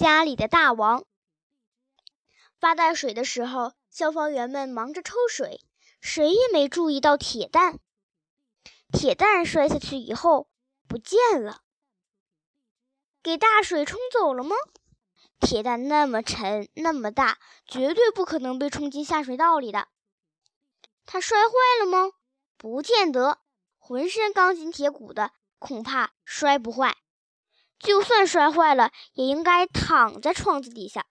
家里的大王。发大水的时候，消防员们忙着抽水，谁也没注意到铁蛋。铁蛋摔下去以后不见了，给大水冲走了吗？铁蛋那么沉，那么大，绝对不可能被冲进下水道里的。它摔坏了吗？不见得，浑身钢筋铁骨的，恐怕摔不坏。就算摔坏了，也应该躺在窗子底下。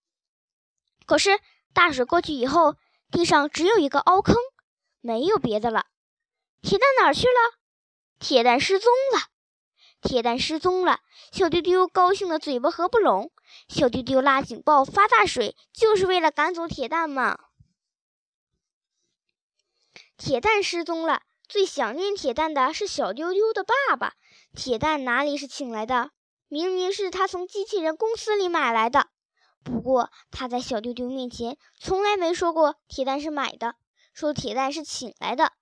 可是大水过去以后，地上只有一个凹坑，没有别的了。铁蛋哪儿去了？铁蛋失踪了。铁蛋失踪了，小丢丢高兴的嘴巴合不拢。小丢丢拉警报发大水，就是为了赶走铁蛋嘛。铁蛋失踪了，最想念铁蛋的是小丢丢的爸爸。铁蛋哪里是请来的？明明是他从机器人公司里买来的。不过他在小丢丢面前从来没说过铁蛋是买的，说铁蛋是请来的。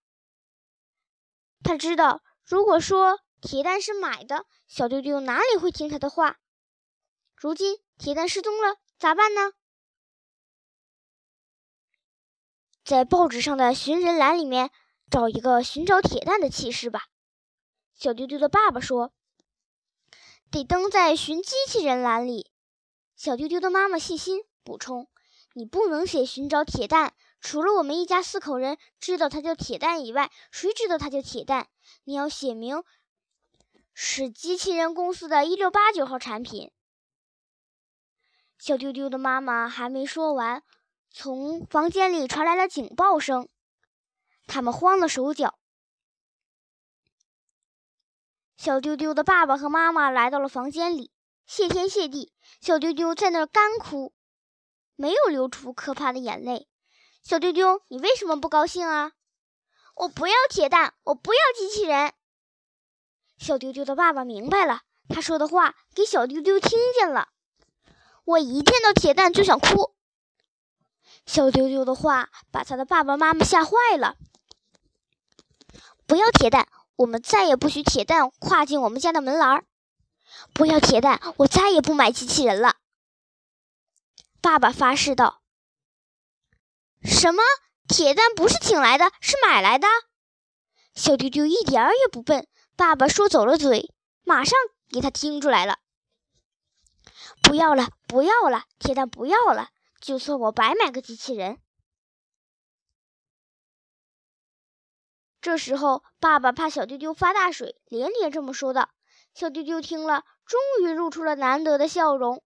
他知道，如果说铁蛋是买的，小丢丢哪里会听他的话？如今铁蛋失踪了，咋办呢？在报纸上的寻人栏里面找一个寻找铁蛋的启事吧。小丢丢的爸爸说。得登在寻机器人栏里。小丢丢的妈妈细心补充：“你不能写寻找铁蛋，除了我们一家四口人知道它叫铁蛋以外，谁知道它叫铁蛋？你要写明是机器人公司的一六八九号产品。”小丢丢的妈妈还没说完，从房间里传来了警报声，他们慌了手脚。小丢丢的爸爸和妈妈来到了房间里，谢天谢地，小丢丢在那儿干哭，没有流出可怕的眼泪。小丢丢，你为什么不高兴啊？我不要铁蛋，我不要机器人。小丢丢的爸爸明白了，他说的话给小丢丢听见了。我一见到铁蛋就想哭。小丢丢的话把他的爸爸妈妈吓坏了。不要铁蛋。我们再也不许铁蛋跨进我们家的门栏儿！不要铁蛋，我再也不买机器人了。爸爸发誓道：“什么？铁蛋不是请来的，是买来的？”小丢丢一点儿也不笨，爸爸说走了嘴，马上给他听出来了。不要了，不要了，铁蛋不要了，就算我白买个机器人。这时候，爸爸怕小丢丢发大水，连连这么说道。小丢丢听了，终于露出了难得的笑容。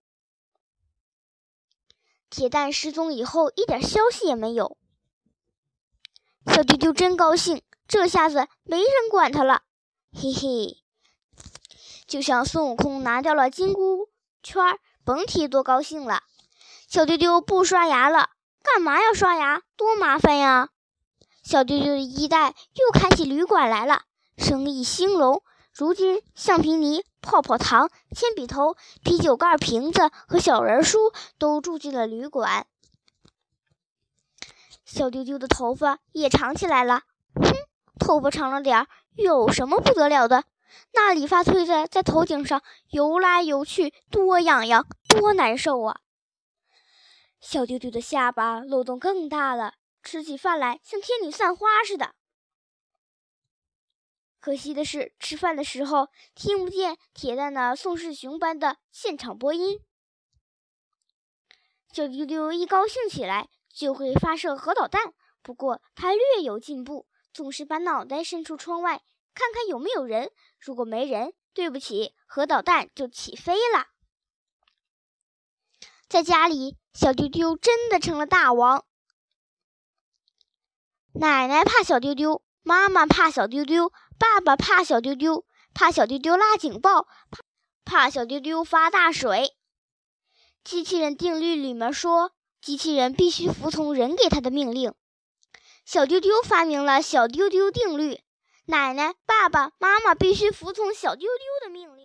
铁蛋失踪以后，一点消息也没有。小丢丢真高兴，这下子没人管他了，嘿嘿，就像孙悟空拿掉了金箍圈，甭提多高兴了。小丢丢不刷牙了，干嘛要刷牙？多麻烦呀！小丢丢的衣袋又开起旅馆来了，生意兴隆。如今，橡皮泥、泡泡糖、铅笔头、啤酒盖、瓶子和小人书都住进了旅馆。小丢丢的头发也长起来了。哼，头发长了点儿，有什么不得了的？那理发推子在头顶上游来游去，多痒痒，多难受啊！小丢丢的下巴漏洞更大了。吃起饭来像天女散花似的。可惜的是，吃饭的时候听不见铁蛋那宋世雄般的现场播音。小丢丢一高兴起来就会发射核导弹，不过他略有进步，总是把脑袋伸出窗外看看有没有人。如果没人，对不起，核导弹就起飞了。在家里，小丢丢真的成了大王。奶奶怕小丢丢，妈妈怕小丢丢，爸爸怕小丢丢，怕小丢丢拉警报，怕怕小丢丢发大水。机器人定律里面说，机器人必须服从人给他的命令。小丢丢发明了小丢丢定律，奶奶、爸爸妈妈必须服从小丢丢的命令。